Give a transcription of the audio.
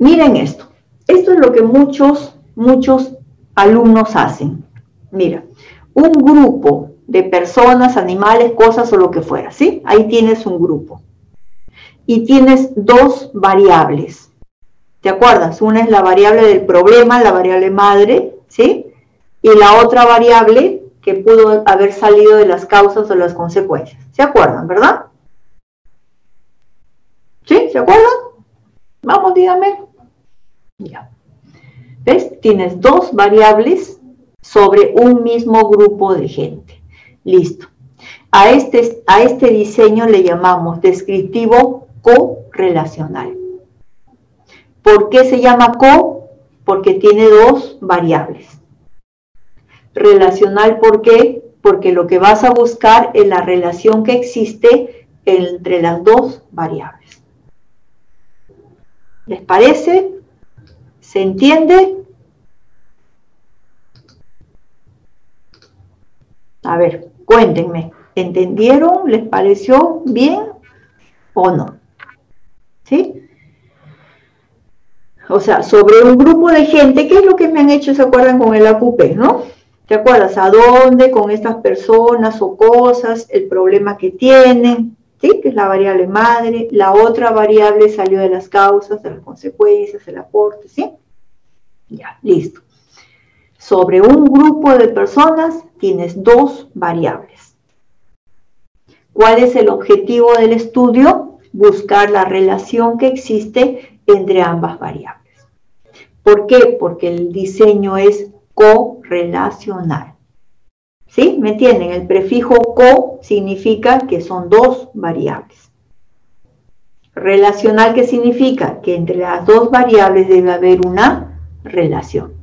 Miren esto. Esto es lo que muchos, muchos alumnos hacen. Mira, un grupo de personas, animales, cosas o lo que fuera, ¿sí? Ahí tienes un grupo. Y tienes dos variables. ¿Te acuerdas? Una es la variable del problema, la variable madre, ¿sí? Y la otra variable que pudo haber salido de las causas o las consecuencias. ¿Se acuerdan, verdad? ¿Sí? ¿Se acuerdan? Vamos, dígame. Tienes dos variables sobre un mismo grupo de gente. Listo. A este, a este diseño le llamamos descriptivo correlacional. ¿Por qué se llama co? Porque tiene dos variables. Relacional, ¿por qué? Porque lo que vas a buscar es la relación que existe entre las dos variables. ¿Les parece? ¿Se entiende? A ver, cuéntenme, ¿entendieron? ¿Les pareció bien o no? ¿Sí? O sea, sobre un grupo de gente, ¿qué es lo que me han hecho, se acuerdan con el AQP, no? ¿Te acuerdas a dónde, con estas personas o cosas, el problema que tienen? ¿Sí? Que es la variable madre. La otra variable salió de las causas, de las consecuencias, el aporte, ¿sí? Ya, listo. Sobre un grupo de personas tienes dos variables. ¿Cuál es el objetivo del estudio? Buscar la relación que existe entre ambas variables. ¿Por qué? Porque el diseño es correlacional. ¿Sí? ¿Me entienden? El prefijo co significa que son dos variables. Relacional, ¿qué significa? Que entre las dos variables debe haber una relación.